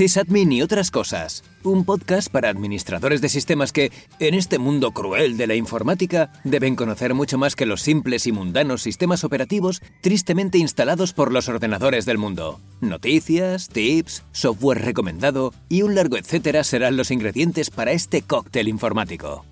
Sysadmin y otras cosas. Un podcast para administradores de sistemas que, en este mundo cruel de la informática, deben conocer mucho más que los simples y mundanos sistemas operativos tristemente instalados por los ordenadores del mundo. Noticias, tips, software recomendado y un largo etcétera serán los ingredientes para este cóctel informático.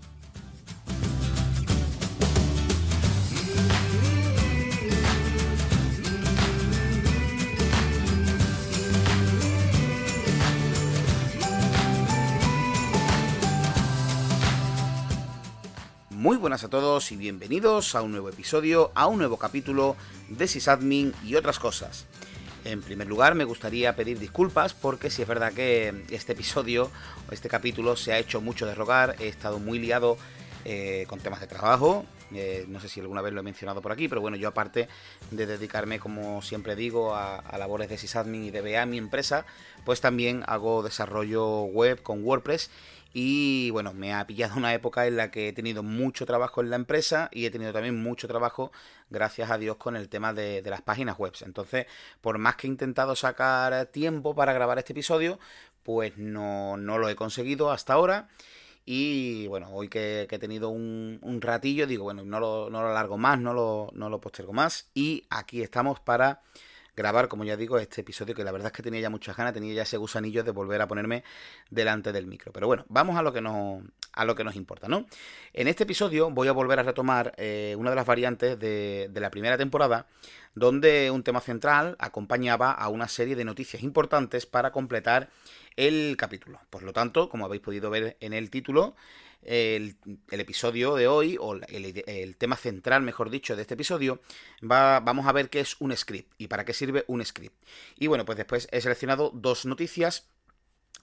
Muy buenas a todos y bienvenidos a un nuevo episodio, a un nuevo capítulo de Sysadmin y otras cosas. En primer lugar, me gustaría pedir disculpas porque si es verdad que este episodio este capítulo se ha hecho mucho de rogar, he estado muy liado eh, con temas de trabajo. Eh, no sé si alguna vez lo he mencionado por aquí, pero bueno, yo aparte de dedicarme, como siempre digo, a, a labores de sysadmin y de BA, mi empresa, pues también hago desarrollo web con WordPress y bueno, me ha pillado una época en la que he tenido mucho trabajo en la empresa y he tenido también mucho trabajo, gracias a Dios, con el tema de, las páginas web. Entonces, por más que he intentado sacar tiempo para grabar este episodio, pues no, no lo he conseguido hasta ahora. Y bueno, hoy que, he tenido un, un, ratillo, digo, bueno, no lo, no lo alargo más, no lo, no lo postergo más. Y aquí estamos para grabar, como ya digo, este episodio que la verdad es que tenía ya muchas ganas, tenía ya ese gusanillo de volver a ponerme delante del micro. Pero bueno, vamos a lo que nos, a lo que nos importa, ¿no? En este episodio voy a volver a retomar eh, una de las variantes de, de la primera temporada, donde un tema central acompañaba a una serie de noticias importantes para completar el capítulo. Por lo tanto, como habéis podido ver en el título, el, episodio de hoy, o el, tema central, mejor dicho, de este episodio, va, vamos a ver qué es un script y para qué sirve un script. Y bueno, pues después he seleccionado dos noticias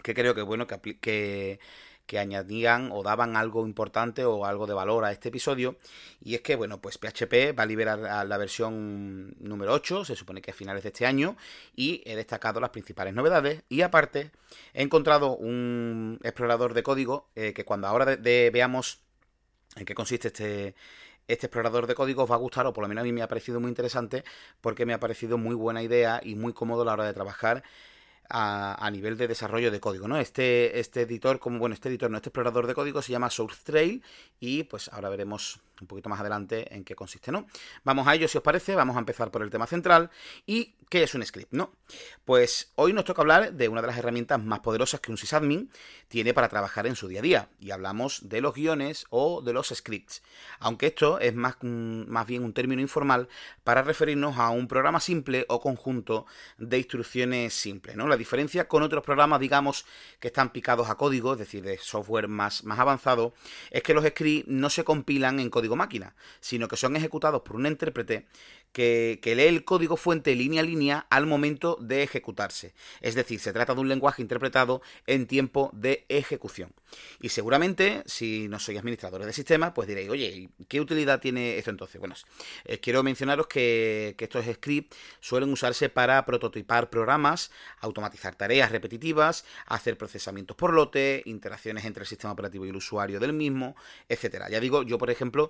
que creo que bueno que, que que añadían o daban algo importante o algo de valor a este episodio. Y es que, bueno, pues PHP va a liberar la versión número 8, se supone que a finales de este año, y he destacado las principales novedades. Y aparte, he encontrado un explorador de código eh, que cuando ahora veamos en qué consiste este, este explorador de código os va a gustar, o por lo menos a mí me ha parecido muy interesante, porque me ha parecido muy buena idea y muy cómodo a la hora de trabajar a, nivel de desarrollo de código, ¿no? Este, este editor, como bueno, este editor, no, este explorador de código se llama SourceTrail y pues ahora veremos un poquito más adelante en qué consiste, ¿no? Vamos a ello si os parece, vamos a empezar por el tema central y ¿qué es un script, no? Pues hoy nos toca hablar de una de las herramientas más poderosas que un sysadmin tiene para trabajar en su día a día y hablamos de los guiones o de los scripts, aunque esto es más, mm, más bien un término informal para referirnos a un programa simple o conjunto de instrucciones simples, ¿no? La diferencia con otros programas, digamos, que están picados a código, es decir, de software más, más avanzado, es que los scripts no se compilan en código máquina, sino que son ejecutados por un intérprete que, lee el código fuente línea a línea al momento de ejecutarse. Es decir, se trata de un lenguaje interpretado en tiempo de ejecución. Y seguramente, si no sois administradores de sistemas, pues diréis, oye, ¿qué utilidad tiene esto entonces? Bueno, eh, quiero mencionaros que, que estos scripts suelen usarse para prototipar programas, automatizar tareas repetitivas, hacer procesamientos por lote, interacciones entre el sistema operativo y el usuario del mismo, etcétera. Ya digo, yo por ejemplo,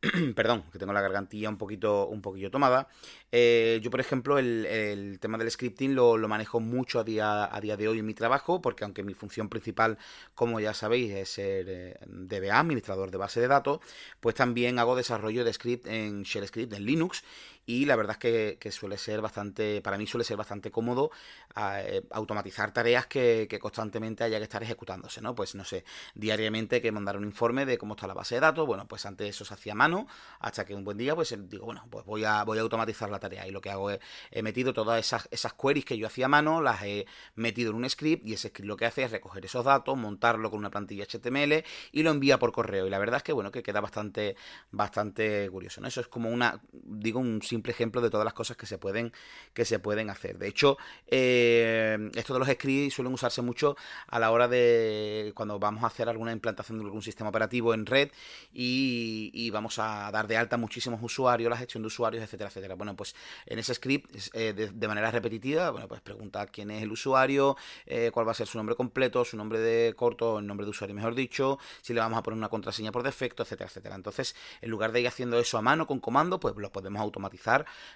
perdón, que tengo la gargantilla un poquito, un poquito tomada. Eh, yo, por ejemplo, el, tema del scripting lo, manejo mucho a día, a día de hoy en mi trabajo, porque aunque mi función principal, como ya sabéis, es ser eh, DBA, administrador de base de datos, pues también hago desarrollo de script en Shell Script, en Linux, y la verdad es que, suele ser bastante, para mí suele ser bastante cómodo eh, automatizar tareas que, constantemente haya que estar ejecutándose, ¿no? Pues no sé, diariamente que mandar un informe de cómo está la base de datos, bueno, pues antes eso se hacía a mano, hasta que un buen día pues digo, bueno, pues voy a, voy a automatizar la tarea y lo que hago es, he metido todas esas, esas queries que yo hacía a mano, las he metido en un script y ese script lo que hace es recoger esos datos, montarlo con una plantilla HTML y lo envía por correo y la verdad es que, bueno, que queda bastante, bastante curioso, ¿no? Eso es como una, digo, un simple ejemplo de todas las cosas que se pueden, que se pueden hacer. De hecho, eh, esto de los scripts suelen usarse mucho a la hora de cuando vamos a hacer alguna implantación de algún sistema operativo en red y, vamos a dar de alta muchísimos usuarios, la gestión de usuarios, etcétera, etcétera. Bueno, pues en ese script, eh, de, manera repetitiva, bueno, pues preguntar quién es el usuario, eh, cuál va a ser su nombre completo, su nombre de corto, el nombre de usuario, mejor dicho, si le vamos a poner una contraseña por defecto, etcétera, etcétera. Entonces, en lugar de ir haciendo eso a mano con comando, pues lo podemos automatizar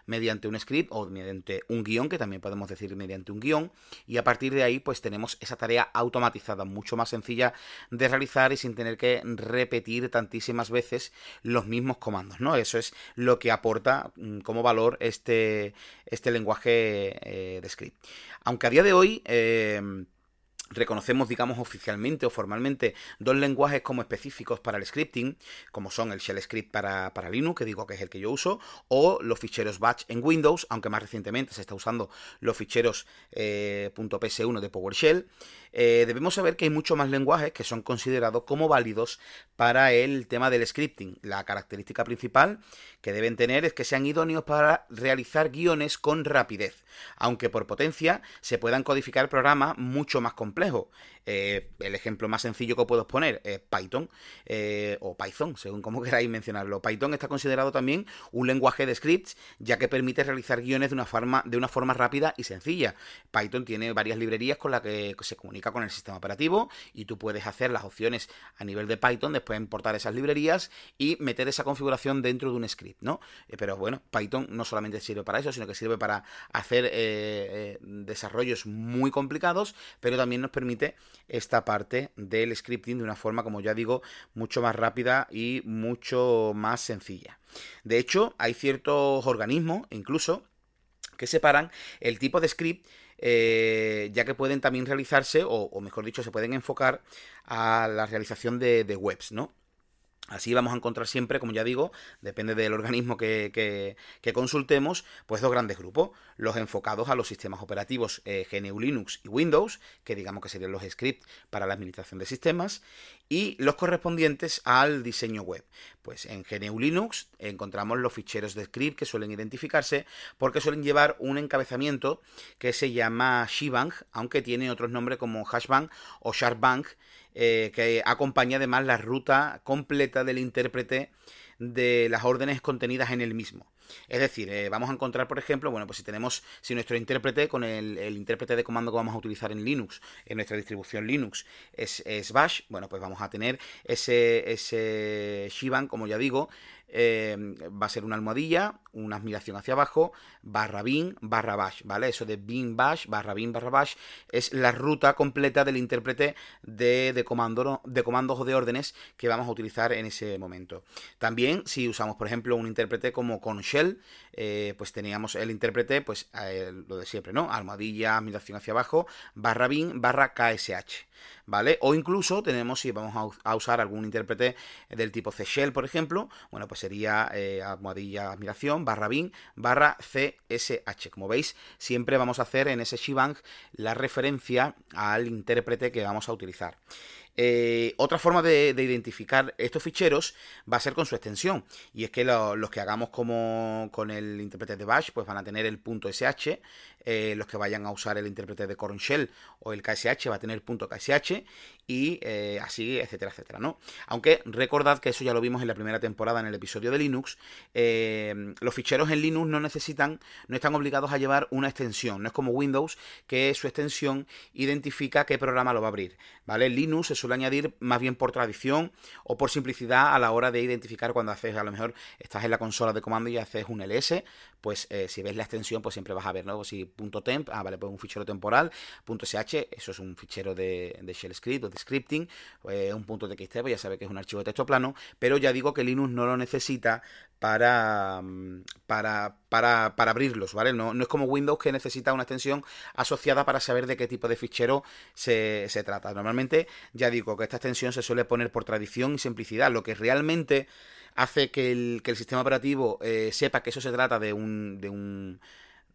mediante un script o mediante un guion, que también podemos decir mediante un guion, y a partir de ahí pues tenemos esa tarea automatizada, mucho más sencilla de realizar y sin tener que repetir tantísimas veces los mismos comandos, ¿no? Eso es lo que aporta mm, como valor este, este lenguaje eh, de script. Aunque a día de hoy... Eh, reconocemos, digamos, oficialmente o formalmente dos lenguajes como específicos para el scripting, como son el shell script para, Linux, que digo que es el que yo uso, o los ficheros batch en Windows, aunque más recientemente se está usando los ficheros eh, .ps1 de PowerShell. Eh, debemos saber que hay muchos más lenguajes que son considerados como válidos para el tema del scripting. La característica principal que deben tener es que sean idóneos para realizar guiones con rapidez, aunque por potencia se puedan codificar programas mucho más complejos. हो Eh, el ejemplo más sencillo que puedo poner es Python eh, o Python, según como queráis mencionarlo. Python está considerado también un lenguaje de scripts, ya que permite realizar guiones de una forma, de una forma rápida y sencilla. Python tiene varias librerías con las que se comunica con el sistema operativo y tú puedes hacer las opciones a nivel de Python, después importar esas librerías y meter esa configuración dentro de un script, ¿no? Eh, pero bueno, Python no solamente sirve para eso, sino que sirve para hacer desarrollos muy complicados, pero también nos permite esta parte del scripting de una forma, como ya digo, mucho más rápida y mucho más sencilla. De hecho, hay ciertos organismos, incluso, que separan el tipo de script eh, ya que pueden también realizarse, o, mejor dicho, se pueden enfocar a la realización de, de webs, ¿no? Así vamos a encontrar siempre, como ya digo, depende del organismo que, consultemos, pues dos grandes grupos. Los enfocados a los sistemas operativos eh, GNU Linux y Windows, que digamos que serían los scripts para la administración de sistemas, y los correspondientes al diseño web. Pues en GNU Linux encontramos los ficheros de script que suelen identificarse porque suelen llevar un encabezamiento que se llama shebang, aunque tiene otros nombres como hashbang o sharpbang, eh, que acompaña además la ruta completa del intérprete de las órdenes contenidas en el mismo. Es decir, eh, vamos a encontrar, por ejemplo, bueno, pues si tenemos, si nuestro intérprete con el, intérprete de comando que vamos a utilizar en Linux, en nuestra distribución Linux, es, es Bash, bueno, pues vamos a tener ese, ese Shivan, como ya digo, eh, va a ser una almohadilla, una admiración hacia abajo, barra bin, barra bash, ¿vale? Eso de bin bash, barra bin, barra bash, es la ruta completa del intérprete de, de, de comandos o de órdenes que vamos a utilizar en ese momento. También, si usamos, por ejemplo, un intérprete como con shell, eh, pues teníamos el intérprete, pues eh, lo de siempre, ¿no? Almohadilla, admiración hacia abajo, barra bin, barra KSH. ¿Vale? O incluso tenemos, si vamos a, usar algún intérprete del tipo C Shell, por ejemplo, bueno, pues sería eh, almohadilla admiración, barra bin, barra CSH. Como veis, siempre vamos a hacer en ese shebang la referencia al intérprete que vamos a utilizar. Eh, otra forma de, identificar estos ficheros va a ser con su extensión. Y es que los que hagamos como con el intérprete de Bash, pues van a tener el punto .sh. Eh, los que vayan a usar el intérprete de Corn Shell o el KSH va a tener el punto .ksh y eh, así, etcétera, etcétera, ¿no? Aunque recordad que eso ya lo vimos en la primera temporada en el episodio de Linux, los ficheros en Linux no necesitan, no están obligados a llevar una extensión, no es como Windows que su extensión identifica qué programa lo va a abrir, ¿vale? Linux es suele añadir más bien por tradición o por simplicidad a la hora de identificar cuando haces, a lo mejor estás en la consola de comando y haces un ls, pues eh, si ves la extensión, pues siempre vas a ver, ¿no? Si .temp, ah, vale, pues un fichero temporal, .sh, eso es un fichero de, shell script o de scripting, pues un punto .txt, pues ya sabes que es un archivo de texto plano, pero ya digo que Linux no lo necesita para, mm, para, para, para abrirlos, ¿vale? No, no, es como Windows que necesita una extensión asociada para saber de qué tipo de fichero se, se trata. Normalmente, ya digo que esta extensión se suele poner por tradición y simplicidad, lo que realmente hace que el, que el sistema operativo eh, sepa que eso se trata de un, de un,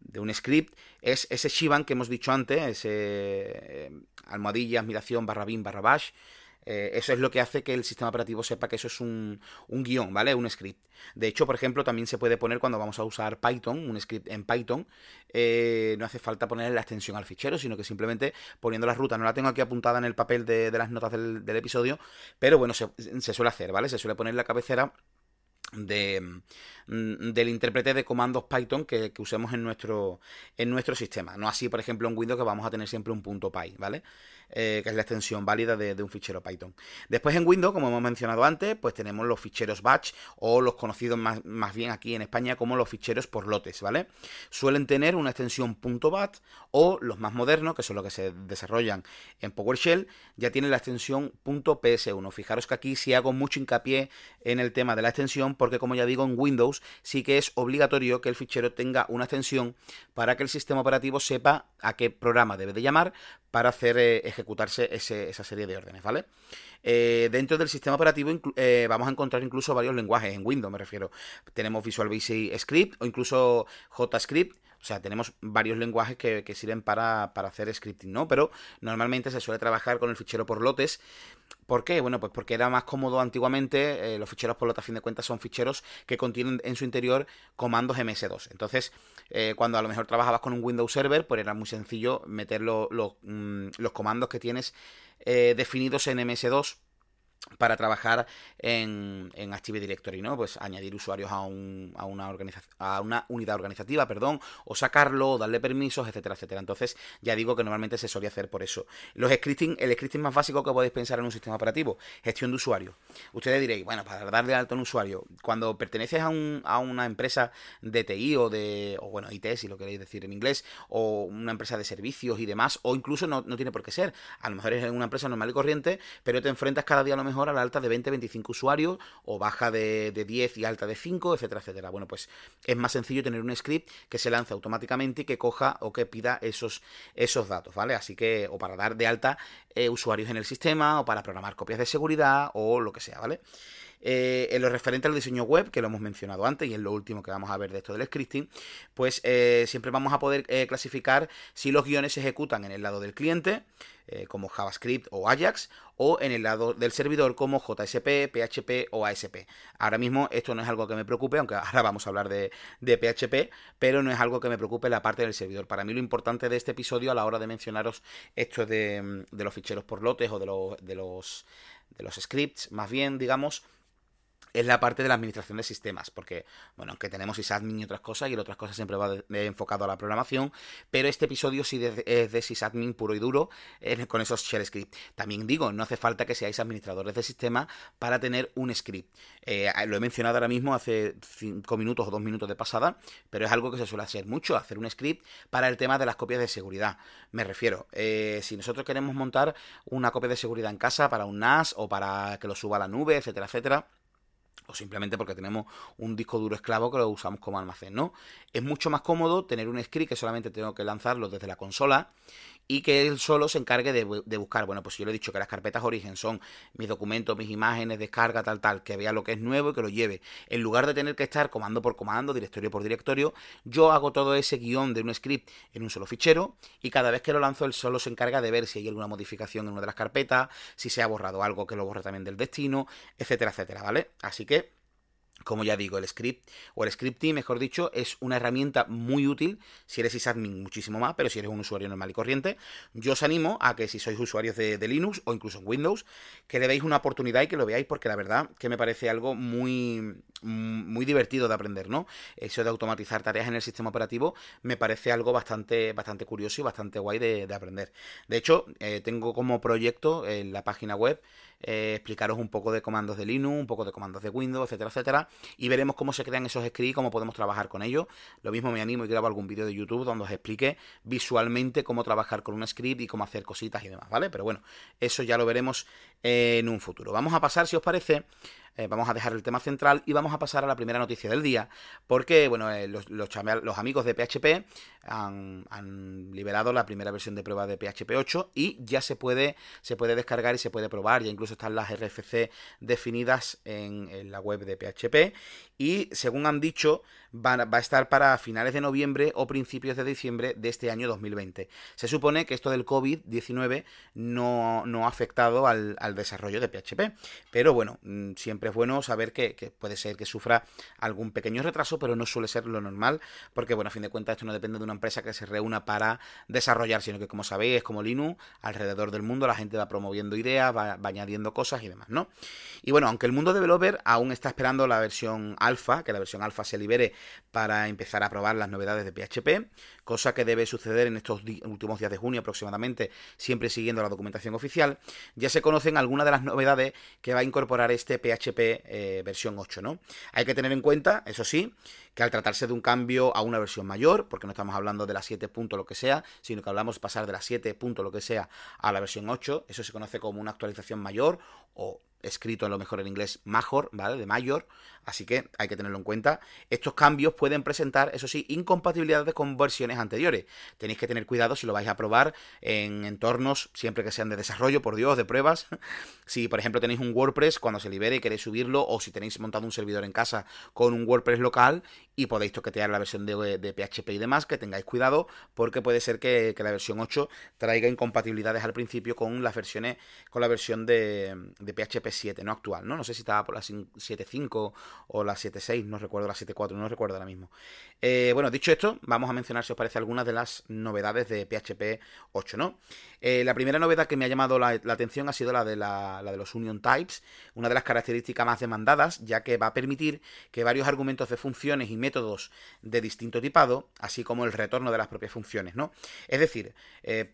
de un script, es ese Shivan que hemos dicho antes, ese eh, almohadilla, admiración, barra bin, barra bash, eh, eso es lo que hace que el sistema operativo sepa que eso es un, guion, ¿vale? Un script. De hecho, por ejemplo, también se puede poner cuando vamos a usar Python, un script en Python, eh, no hace falta poner la extensión al fichero, sino que simplemente poniendo la ruta, no la tengo aquí apuntada en el papel de, las notas del, episodio, pero bueno, se, suele hacer, ¿vale? Se suele poner la cabecera de, mm, del intérprete de comandos Python que, usemos en nuestro, en nuestro sistema. No así, por ejemplo, en Windows que vamos a tener siempre un punto .py, ¿vale? Eh, que es la extensión válida de, un fichero Python. Después en Windows, como hemos mencionado antes, pues tenemos los ficheros batch o los conocidos más, más bien aquí en España como los ficheros por lotes, ¿vale? Suelen tener una extensión .bat o los más modernos, que son los que se desarrollan en PowerShell, ya tienen la extensión .ps1. Fijaros que aquí sí hago mucho hincapié en el tema de la extensión porque como ya digo en Windows sí que es obligatorio que el fichero tenga una extensión para que el sistema operativo sepa a qué programa debe de llamar para hacer eh, ejecutarse esa serie de órdenes, ¿vale? Eh, dentro del sistema operativo eh, vamos a encontrar incluso varios lenguajes, en Windows me refiero. Tenemos Visual Basic Script o incluso JScript, o sea, tenemos varios lenguajes que, sirven para, hacer scripting, ¿no? Pero normalmente se suele trabajar con el fichero por lotes. ¿Por qué? Bueno, pues porque era más cómodo antiguamente. los ficheros por lotes, a fin de cuentas, son ficheros que contienen en su interior comandos MS2. Entonces, cuando a lo mejor trabajabas con un Windows Server, pues era muy sencillo meter mm, los comandos que tienes eh, definidos en MS2 para trabajar en, en, Active Directory, ¿no? Pues añadir usuarios a, un, a, una a una unidad organizativa, perdón, o sacarlo, o darle permisos, etcétera, etcétera. Entonces, ya digo que normalmente se solía hacer por eso. Los scripting, el scripting más básico que podéis pensar en un sistema operativo, gestión de usuarios. Ustedes diréis, bueno, para darle alto a un usuario, cuando perteneces a, un, a una empresa de TI o de, o bueno, IT, si lo queréis decir en inglés, o una empresa de servicios y demás, o incluso no, no tiene por qué ser. A lo mejor es una empresa normal y corriente, pero te enfrentas cada día a lo mejor a la alta de 20-25 usuarios o baja de, 10 y alta de 5, etcétera, etcétera. Bueno, pues es más sencillo tener un script que se lance automáticamente y que coja o que pida esos, esos datos, ¿vale? Así que, o para dar de alta eh, usuarios en el sistema, o para programar copias de seguridad, o lo que sea, ¿vale? Eh, en lo referente al diseño web, que lo hemos mencionado antes y es lo último que vamos a ver de esto del scripting, pues eh, siempre vamos a poder eh, clasificar si los guiones se ejecutan en el lado del cliente, como JavaScript o Ajax, o en el lado del servidor como JSP, PHP o ASP. Ahora mismo esto no es algo que me preocupe, aunque ahora vamos a hablar de, PHP, pero no es algo que me preocupe la parte del servidor. Para mí lo importante de este episodio a la hora de mencionaros esto de, de los ficheros por lotes o de los, de los, de los scripts, más bien, digamos, es la parte de la administración de sistemas, porque, bueno, aunque tenemos sysadmin y otras cosas, y otras cosas siempre va enfocado a la programación, pero este episodio sí es de sysadmin puro y duro, con esos shell script. También digo, no hace falta que seáis administradores de sistema para tener un script. Eh, lo he mencionado ahora mismo hace 5 minutos o 2 minutos de pasada, pero es algo que se suele hacer mucho, hacer un script para el tema de las copias de seguridad. Me refiero, eh, si nosotros queremos montar una copia de seguridad en casa para un NAS o para que lo suba a la nube, etcétera, etcétera, o simplemente porque tenemos un disco duro esclavo que lo usamos como almacén, ¿no? Es mucho más cómodo tener un script que solamente tengo que lanzarlo desde la consola y que él solo se encargue de, buscar. Bueno, pues yo le he dicho que las carpetas origen son mis documentos, mis imágenes, descarga, tal, tal, que vea lo que es nuevo y que lo lleve. En lugar de tener que estar comando por comando, directorio por directorio, yo hago todo ese guion de un script en un solo fichero y cada vez que lo lanzo él solo se encarga de ver si hay alguna modificación en una de las carpetas, si se ha borrado algo que lo borre también del destino, etcétera, etcétera, ¿vale? Así que como ya digo, el script o el scripting, mejor dicho, es una herramienta muy útil si eres sysadmin muchísimo más, pero si eres un usuario normal y corriente, yo os animo a que si sois usuarios de, Linux o incluso Windows, que le deis una oportunidad y que lo veáis porque la verdad que me parece algo muy, muy divertido de aprender, ¿no? Eso de automatizar tareas en el sistema operativo me parece algo bastante, bastante curioso y bastante guay de, aprender. De hecho, eh, tengo como proyecto en la página web eh, explicaros un poco de comandos de Linux, un poco de comandos de Windows, etcétera, etcétera, y veremos cómo se crean esos scripts, cómo podemos trabajar con ellos. Lo mismo me animo y grabo algún vídeo de YouTube donde os explique visualmente cómo trabajar con un script y cómo hacer cositas y demás, ¿vale? Pero bueno, eso ya lo veremos en un futuro. Vamos a pasar, si os parece, eh, vamos a dejar el tema central y vamos a pasar a la primera noticia del día, porque bueno, eh, los, amigos de PHP han, liberado la primera versión de prueba de PHP 8 y ya se puede, se puede descargar y se puede probar, ya incluso están las RFC definidas en, la web de PHP y según han dicho va, a estar para finales de noviembre o principios de diciembre de este año 2020. Se supone que esto del COVID-19 no, no, ha afectado al, al desarrollo de PHP, pero bueno, mm, siempre siempre es bueno saber que, puede ser que sufra algún pequeño retraso, pero no suele ser lo normal, porque bueno, a fin de cuentas esto no depende de una empresa que se reúna para desarrollar, sino que como sabéis es como Linux, alrededor del mundo la gente va promoviendo ideas, va, va añadiendo cosas y demás, ¿no? Y bueno, aunque el mundo developer aún está esperando la versión alfa, que la versión alfa se libere para empezar a probar las novedades de PHP, cosa que debe suceder en estos últimos días de junio aproximadamente, siempre siguiendo la documentación oficial, ya se conocen algunas de las novedades que va a incorporar este Eh, versión 8, ¿no? Hay que tener en cuenta, eso sí, que al tratarse de un cambio a una versión mayor, porque no estamos hablando de la 7. lo que sea, sino que hablamos pasar de la 7. lo que sea a la versión 8, eso se conoce como una actualización mayor o escrito a lo mejor en inglés major, ¿vale? De mayor, así que hay que tenerlo en cuenta. Estos cambios pueden presentar, eso sí, incompatibilidades con versiones anteriores. Tenéis que tener cuidado si lo vais a probar en entornos, siempre que sean de desarrollo, por Dios, de pruebas. si, por ejemplo, tenéis un WordPress, cuando se libere y queréis subirlo, o si tenéis montado un servidor en casa con un WordPress local y podéis toquetear la versión de, PHP y demás, que tengáis cuidado, porque puede ser que, la versión 8 traiga incompatibilidades al principio con las versiones, con la versión de, PHP 7, no actual, ¿no? No sé si estaba por la 7.5 o la 7.6, no recuerdo la 7.4, no recuerdo ahora mismo. Eh, bueno, dicho esto, vamos a mencionar, si os parece, algunas de las novedades de PHP 8, ¿no? Eh, la primera novedad que me ha llamado la, atención ha sido la de, la, de los Union Types, una de las características más demandadas, ya que va a permitir que varios argumentos de funciones y métodos de distinto tipado, así como el retorno de las propias funciones, ¿no? Es decir, eh,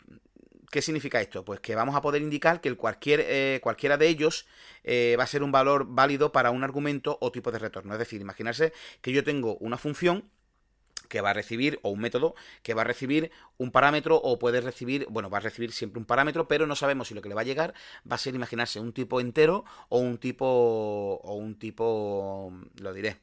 ¿Qué significa esto? Pues que vamos a poder indicar que el cualquier, eh, cualquiera de ellos eh, va a ser un valor válido para un argumento o tipo de retorno. Es decir, imaginarse que yo tengo una función que va a recibir, o un método que va a recibir un parámetro o puede recibir, bueno, va a recibir siempre un parámetro, pero no sabemos si lo que le va a llegar va a ser, imaginarse, un tipo entero o un tipo, o un tipo, lo diré,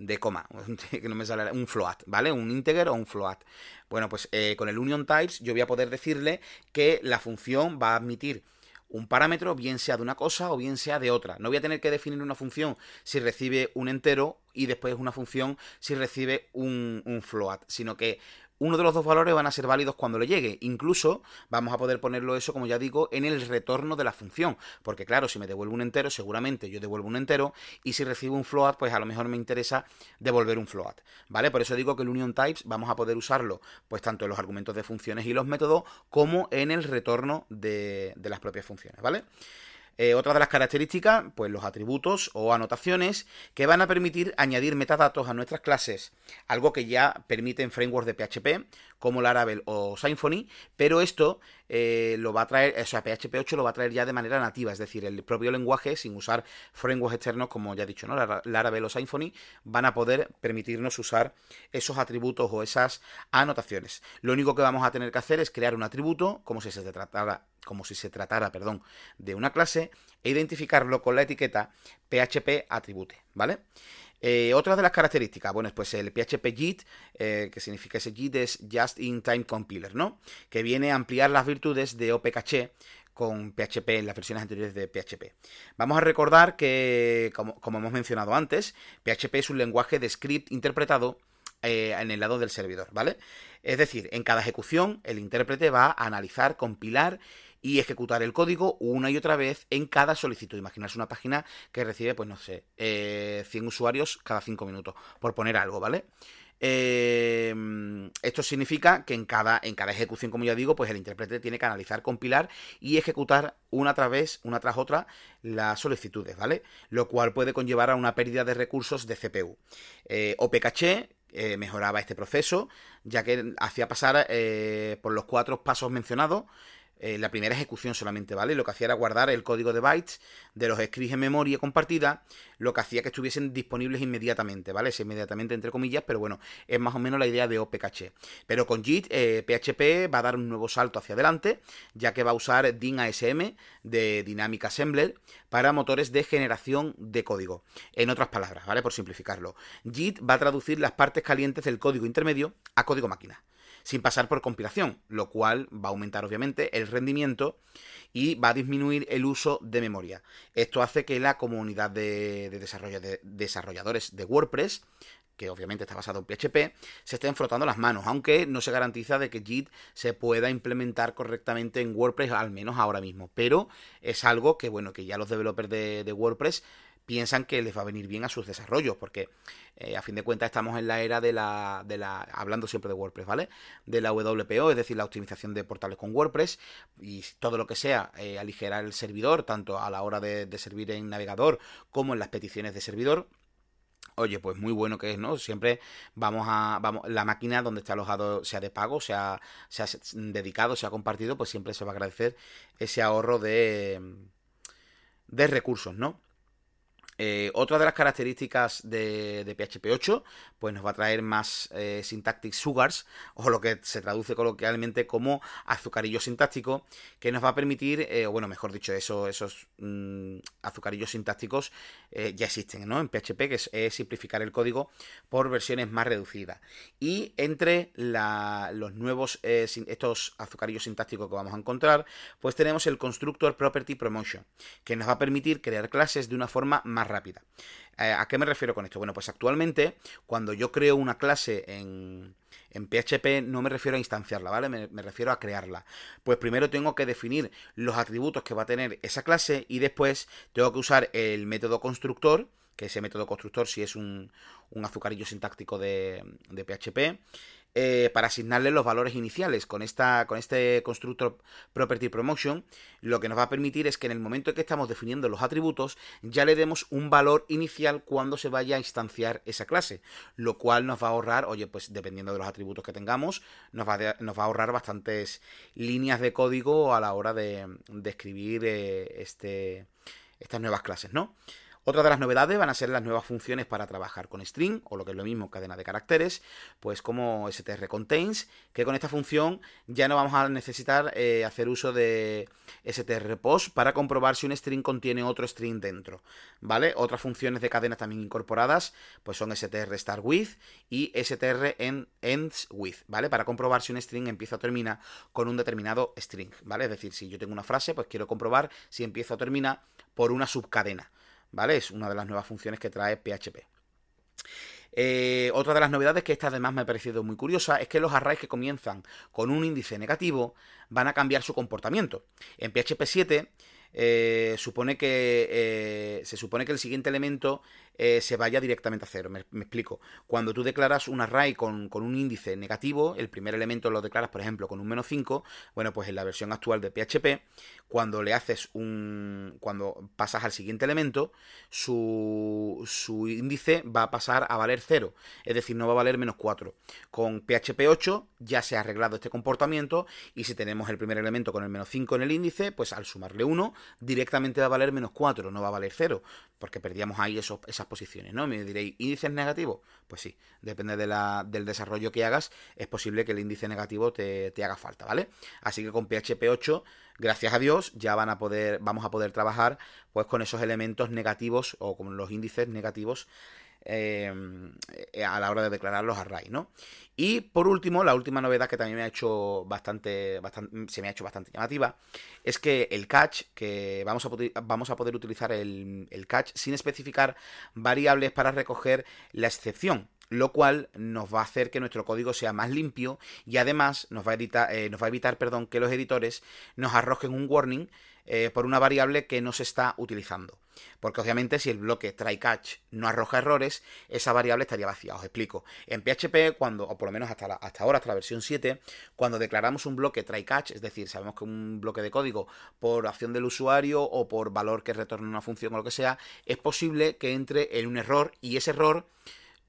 de coma, que no me sale un float, ¿vale? Un integer o un float. Bueno, pues eh, con el union types yo voy a poder decirle que la función va a admitir un parámetro, bien sea de una cosa o bien sea de otra. No voy a tener que definir una función si recibe un entero y después una función si recibe un, un float, sino que uno de los dos valores van a ser válidos cuando le llegue. Incluso vamos a poder ponerlo eso, como ya digo, en el retorno de la función. Porque claro, si me devuelve un entero, seguramente yo devuelvo un entero. Y si recibo un float, pues a lo mejor me interesa devolver un float. ¿Vale? Por eso digo que el union types vamos a poder usarlo, pues tanto en los argumentos de funciones y los métodos, como en el retorno de las propias funciones. ¿Vale? Eh, otra de las características, pues los atributos o anotaciones que van a permitir añadir metadatos a nuestras clases, algo que ya permiten frameworks de PHP como Laravel o Symfony, pero esto eh, lo va a traer, o sea, PHP 8 lo va a traer ya de manera nativa, es decir, el propio lenguaje, sin usar frameworks externos, como ya he dicho, ¿no? Laravel o Symfony, van a poder permitirnos usar esos atributos o esas anotaciones. Lo único que vamos a tener que hacer es crear un atributo, como si se tratara, como si se tratara, perdón, de una clase, e identificarlo con la etiqueta PHP Attribute, ¿vale? Eh, otra de las características, bueno, pues el PHP JIT, eh, que significa ese JIT es Just in Time Compiler, ¿no? Que viene a ampliar las virtudes de OPCache con PHP en las versiones anteriores de PHP. Vamos a recordar que, como, hemos mencionado antes, PHP es un lenguaje de script interpretado eh, en el lado del servidor, ¿vale? Es decir, en cada ejecución el intérprete va a analizar, compilar y ejecutar el código una y otra vez en cada solicitud. Imaginarse una página que recibe, pues no sé, 100 eh, usuarios cada 5 minutos, por poner algo, ¿vale? Eh, esto significa que en cada, en cada ejecución, como ya digo, pues el intérprete tiene que analizar, compilar y ejecutar una tras vez, una tras otra, las solicitudes, ¿vale? Lo cual puede conllevar a una pérdida de recursos de CPU. Eh, eh, mejoraba este proceso, ya que hacía pasar por los cuatro pasos mencionados eh, la primera ejecución solamente, ¿vale? Lo que hacía era guardar el código de bytes de los scripts en memoria compartida, lo que hacía que estuviesen disponibles inmediatamente, ¿vale? Es inmediatamente entre comillas, pero bueno, es más o menos la idea de OPCache. Pero con JIT, PHP eh, va a dar un nuevo salto hacia adelante, ya que va a usar DIN ASM de Dynamic Assembler para motores de generación de código. En otras palabras, ¿vale? Por simplificarlo. JIT va a traducir las partes calientes del código intermedio a código máquina sin pasar por compilación, lo cual va a aumentar obviamente el rendimiento y va a disminuir el uso de memoria. Esto hace que la comunidad de, desarrolladores de WordPress que obviamente está basado en PHP, se estén frotando las manos, aunque no se garantiza de que JIT se pueda implementar correctamente en WordPress, al menos ahora mismo. Pero es algo que, bueno, que ya los developers de, WordPress piensan que les va a venir bien a sus desarrollos, porque eh, a fin de cuentas estamos en la era de la, de la, hablando siempre de WordPress, ¿vale? De la WPO, es decir, la optimización de portales con WordPress y todo lo que sea eh, aligerar el servidor, tanto a la hora de, servir en navegador como en las peticiones de servidor oye, pues muy bueno que es, ¿no? Siempre vamos a, vamos, la máquina donde está alojado, sea de pago, sea, sea dedicado, sea compartido, pues siempre se va a agradecer ese ahorro de, de recursos, ¿no? Eh, otra de las características de, PHP 8, pues nos va a traer más eh, syntactic sugars, o lo que se traduce coloquialmente como azucarillo sintáctico, que nos va a permitir, eh, o bueno, mejor dicho, eso, esos mm, azucarillos sintácticos ya existen, ¿no? En PHP, que es, simplificar el código por versiones más reducidas. Y entre los nuevos, estos azucarillos sintácticos que vamos a encontrar, pues tenemos el Constructor Property Promotion, que nos va a permitir crear clases de una forma más rápida. Eh, ¿A qué me refiero con esto? Bueno, pues actualmente, cuando yo creo una clase en, en PHP, no me refiero a instanciarla, ¿vale? Me, refiero a crearla. Pues primero tengo que definir los atributos que va a tener esa clase y después tengo que usar el método constructor, que ese método constructor sí es un, un azucarillo sintáctico de, de PHP. Eh, para asignarle los valores iniciales. Con, esta, con este constructor property promotion, lo que nos va a permitir es que en el momento en que estamos definiendo los atributos, ya le demos un valor inicial cuando se vaya a instanciar esa clase, lo cual nos va a ahorrar, oye, pues dependiendo de los atributos que tengamos, nos va a, nos va a ahorrar bastantes líneas de código a la hora de, escribir eh, este, estas nuevas clases, ¿no? Otra de las novedades van a ser las nuevas funciones para trabajar con string, o lo que es lo mismo, cadena de caracteres, pues como str contains, que con esta función ya no vamos a necesitar eh, hacer uso de str post para comprobar si un string contiene otro string dentro, ¿vale? Otras funciones de cadena también incorporadas, pues son str with y str ends with, ¿vale? Para comprobar si un string empieza o termina con un determinado string, ¿vale? Es decir, si yo tengo una frase, pues quiero comprobar si empieza o termina por una subcadena. ¿Vale? Es una de las nuevas funciones que trae PHP. Eh, otra de las novedades que esta además me ha parecido muy curiosa es que los arrays que comienzan con un índice negativo van a cambiar su comportamiento. En PHP 7 eh, eh, se supone que el siguiente elemento eh, se vaya directamente a cero. Me, explico. Cuando tú declaras un array con, con, un índice negativo, el primer elemento lo declaras, por ejemplo, con un menos 5, bueno, pues en la versión actual de PHP, cuando le haces un. cuando pasas al siguiente elemento, su, su índice va a pasar a valer 0. Es decir, no va a valer menos 4. Con PHP 8 ya se ha arreglado este comportamiento y si tenemos el primer elemento con el menos 5 en el índice, pues al sumarle 1 directamente va a valer menos 4, no va a valer 0, porque perdíamos ahí esos, esas posiciones, ¿no? Me diréis, ¿índices negativos? Pues sí, depende de la, del desarrollo que hagas, es posible que el índice negativo te, te haga falta, ¿vale? Así que con PHP 8 gracias a Dios ya van a poder, vamos a poder trabajar pues con esos elementos negativos o con los índices negativos eh, a la hora de declarar los arrays, ¿no? Y por último, la última novedad que también me ha hecho bastante, bastante se me ha hecho bastante llamativa, es que el catch, que vamos a poder, vamos a poder utilizar el, catch sin especificar variables para recoger la excepción lo cual nos va a hacer que nuestro código sea más limpio y además nos va a, eh, nos va a evitar perdón, que los editores nos arrojen un warning eh, por una variable que no se está utilizando. Porque obviamente si el bloque try-catch no arroja errores, esa variable estaría vacía. Os explico. En PHP, cuando, o por lo menos hasta, hasta ahora, hasta la versión 7, cuando declaramos un bloque try-catch, es decir, sabemos que un bloque de código por acción del usuario o por valor que retorna una función o lo que sea, es posible que entre en un error y ese error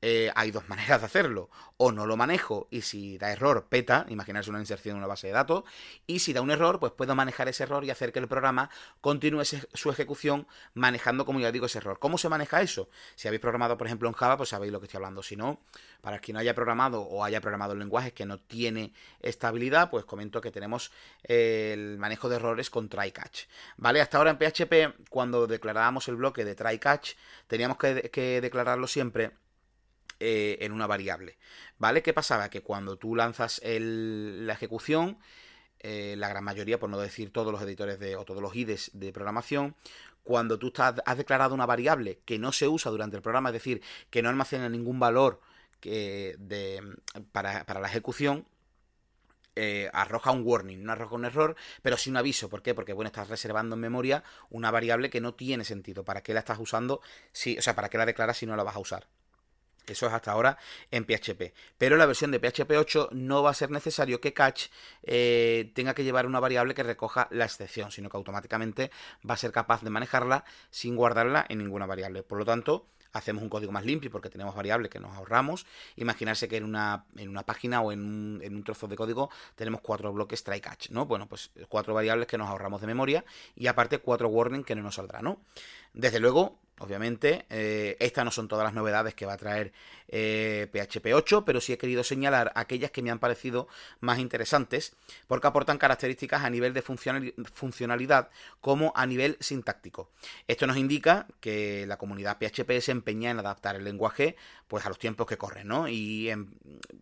eh, hay dos maneras de hacerlo. O no lo manejo y si da error, peta, imaginarse una inserción en una base de datos. Y si da un error, pues puedo manejar ese error y hacer que el programa continúe su ejecución manejando, como ya digo, ese error. ¿Cómo se maneja eso? Si habéis programado, por ejemplo, en Java, pues sabéis lo que estoy hablando. Si no, para quien no haya programado o haya programado en lenguajes que no tiene estabilidad, pues comento que tenemos el manejo de errores con try catch. ¿Vale? Hasta ahora en PHP, cuando declarábamos el bloque de try catch, teníamos que declararlo siempre eh, en una variable. ¿Vale? ¿Qué pasaba? Que cuando tú lanzas la ejecución, eh, la gran mayoría, por no decir todos los editores de, o todos los IDEs de programación, cuando tú has declarado una variable que no se usa durante el programa, es decir, que no almacena ningún valor que de, para, la ejecución eh, arroja un warning, no arroja un error, pero sí un aviso. ¿Por qué? Porque bueno, estás reservando en memoria una variable que no tiene sentido. ¿Para qué la estás usando? Si, o sea, ¿para qué la declaras si no la vas a usar? Eso es hasta ahora en PHP. Pero la versión de PHP 8 no va a ser necesario que catch eh, tenga que llevar una variable que recoja la excepción, sino que automáticamente va a ser capaz de manejarla sin guardarla en ninguna variable. Por lo tanto, hacemos un código más limpio porque tenemos variables que nos ahorramos. Imaginarse que en una, en una página o en un, en un, trozo de código tenemos cuatro bloques try catch, ¿no? Bueno, pues cuatro variables que nos ahorramos de memoria y aparte cuatro warning que no nos saldrá, ¿no? Desde luego, Obviamente, eh, estas no son todas las novedades que va a traer PHP eh, 8, pero sí he querido señalar aquellas que me han parecido más interesantes, porque aportan características a nivel de funcionalidad como a nivel sintáctico. Esto nos indica que la comunidad PHP se empeña en adaptar el lenguaje pues, a los tiempos que corren, ¿no? Y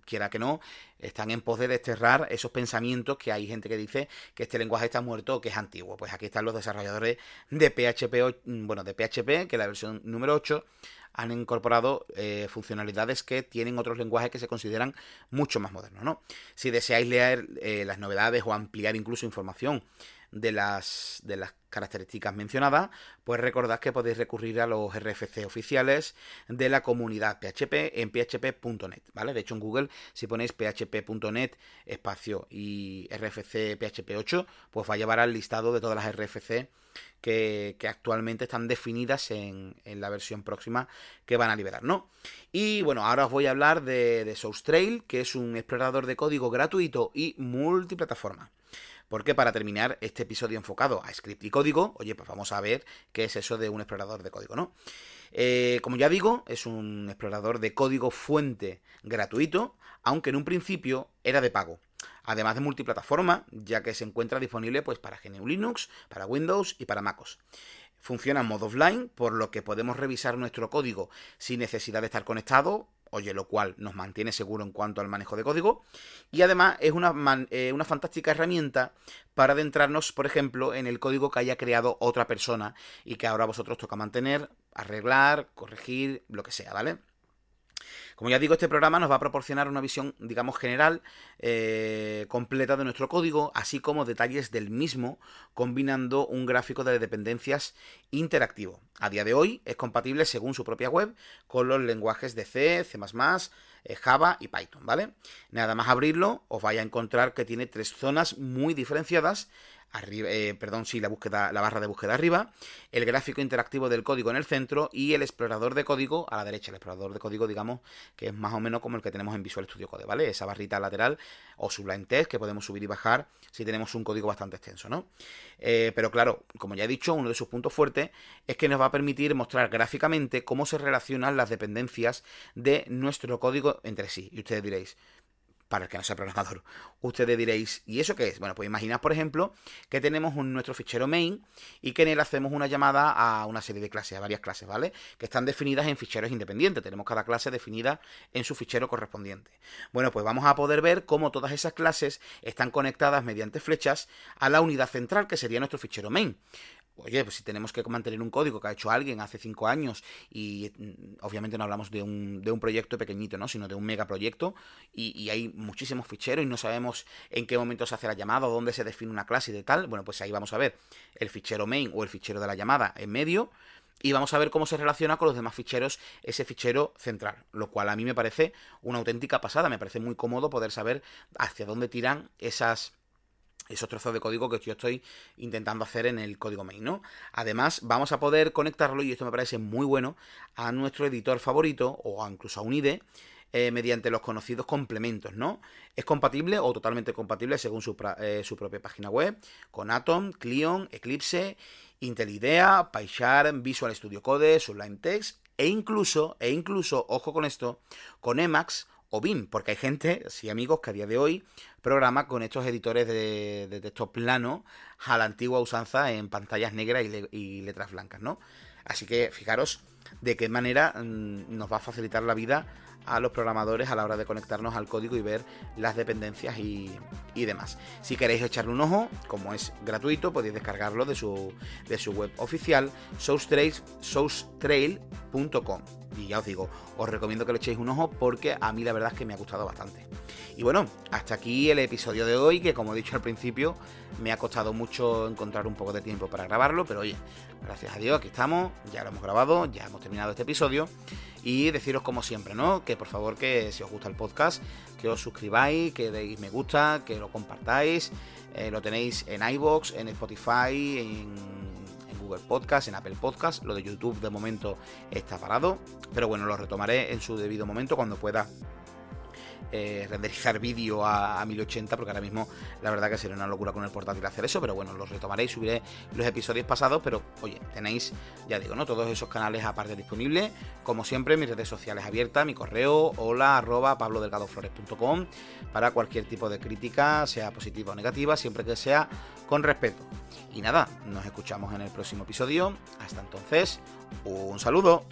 quiera que no, están en pos de desterrar esos pensamientos que hay gente que dice que este lenguaje está muerto o que es antiguo. Pues aquí están los desarrolladores de PHP, bueno, de PHP, que la versión número 8 han incorporado eh, funcionalidades que tienen otros lenguajes que se consideran mucho más modernos, ¿no? Si deseáis leer eh, las novedades o ampliar incluso información de las, de las características mencionadas, pues recordad que podéis recurrir a los RFC oficiales de la comunidad PHP en php.net, ¿vale? De hecho, en Google, si ponéis php.net espacio y RFC PHP 8, pues va a llevar al listado de todas las RFC que, actualmente están definidas en, en, la versión próxima que van a liberar, ¿no? Y bueno, ahora os voy a hablar de, de SourceTrail, que es un explorador de código gratuito y multiplataforma. Porque para terminar este episodio enfocado a script y código, oye, pues vamos a ver qué es eso de un explorador de código, ¿no? Eh, como ya digo, es un explorador de código fuente gratuito, aunque en un principio era de pago. Además de multiplataforma, ya que se encuentra disponible pues, para GNU Linux, para Windows y para MacOS. Funciona en modo offline, por lo que podemos revisar nuestro código sin necesidad de estar conectado oye, lo cual nos mantiene seguro en cuanto al manejo de código. Y además es una, eh, una, fantástica herramienta para adentrarnos, por ejemplo, en el código que haya creado otra persona y que ahora vosotros toca mantener, arreglar, corregir, lo que sea, ¿vale? Como ya digo, este programa nos va a proporcionar una visión, digamos, general, eh, completa de nuestro código, así como detalles del mismo, combinando un gráfico de dependencias interactivo. A día de hoy es compatible, según su propia web, con los lenguajes de C, C++, Java y Python, ¿vale? Nada más abrirlo, os vais a encontrar que tiene tres zonas muy diferenciadas arriba, eh, perdón, sí, la búsqueda, la barra de búsqueda arriba, el gráfico interactivo del código en el centro y el explorador de código a la derecha. El explorador de código, digamos, que es más o menos como el que tenemos en Visual Studio Code, ¿vale? Esa barrita lateral o Sublime Text que podemos subir y bajar si tenemos un código bastante extenso, ¿no? Eh, pero claro, como ya he dicho, uno de sus puntos fuertes es que nos va a permitir mostrar gráficamente cómo se relacionan las dependencias de nuestro código entre sí. Y ustedes diréis, para el que no sea programador. Ustedes diréis, ¿y eso qué es? Bueno, pues imaginad, por ejemplo, que tenemos un, nuestro fichero main y que en él hacemos una llamada a una serie de clases, a varias clases, ¿vale? Que están definidas en ficheros independientes. Tenemos cada clase definida en su fichero correspondiente. Bueno, pues vamos a poder ver cómo todas esas clases están conectadas mediante flechas a la unidad central, que sería nuestro fichero main oye, pues si tenemos que mantener un código que ha hecho alguien hace cinco años y mm, obviamente no hablamos de un, de un proyecto pequeñito, ¿no? Sino de un megaproyecto y, y hay muchísimos ficheros y no sabemos en qué momento se hace la llamada o dónde se define una clase y de tal. Bueno, pues ahí vamos a ver el fichero main o el fichero de la llamada en medio y vamos a ver cómo se relaciona con los demás ficheros ese fichero central, lo cual a mí me parece una auténtica pasada, me parece muy cómodo poder saber hacia dónde tiran esas esos trozos de código que yo estoy intentando hacer en el código main, ¿no? Además, vamos a poder conectarlo, y esto me parece muy bueno, a nuestro editor favorito o incluso a un IDE eh, mediante los conocidos complementos, ¿no? Es compatible o totalmente compatible según su, eh, propia página web con Atom, Clion, Eclipse, Intel IDEA, PyCharm, Visual Studio Code, Sublime Text e incluso, e incluso, ojo con esto, con Emacs o BIM, porque hay gente, sí amigos, que a día de hoy programa con estos editores de, texto plano a la antigua usanza en pantallas negras y, letras blancas, ¿no? Así que fijaros de qué manera mm, nos va a facilitar la vida a los programadores a la hora de conectarnos al código y ver las dependencias y, demás. Si queréis echarle un ojo, como es gratuito, podéis descargarlo de su, de su web oficial, sourcetrail.com. y ya os digo, os recomiendo que le echéis un ojo porque a mí la verdad es que me ha gustado bastante. Y bueno, hasta aquí el episodio de hoy, que como he dicho al principio, me ha costado mucho encontrar un poco de tiempo para grabarlo, pero oye, gracias a Dios, aquí estamos, ya lo hemos grabado, ya hemos terminado este episodio. Y deciros como siempre, ¿no? Que por favor que si os gusta el podcast, que os suscribáis, que deis me gusta, que lo compartáis. Eh, lo tenéis en iBox, en Spotify, en, en Google Podcast, en Apple Podcast. Lo de YouTube de momento está parado. Pero bueno, lo retomaré en su debido momento cuando pueda eh, vídeo a, 1080, porque ahora mismo la verdad que sería una locura con el portátil hacer eso, pero bueno, los retomaré y subiré los episodios pasados, pero oye, tenéis, ya digo, ¿no? Todos esos canales aparte disponibles, como siempre, mis redes sociales abiertas, mi correo, hola arroba pablodelgadoflores.com, para cualquier tipo de crítica, sea positiva o negativa, siempre que sea con respeto. Y nada, nos escuchamos en el próximo episodio. Hasta entonces, un saludo.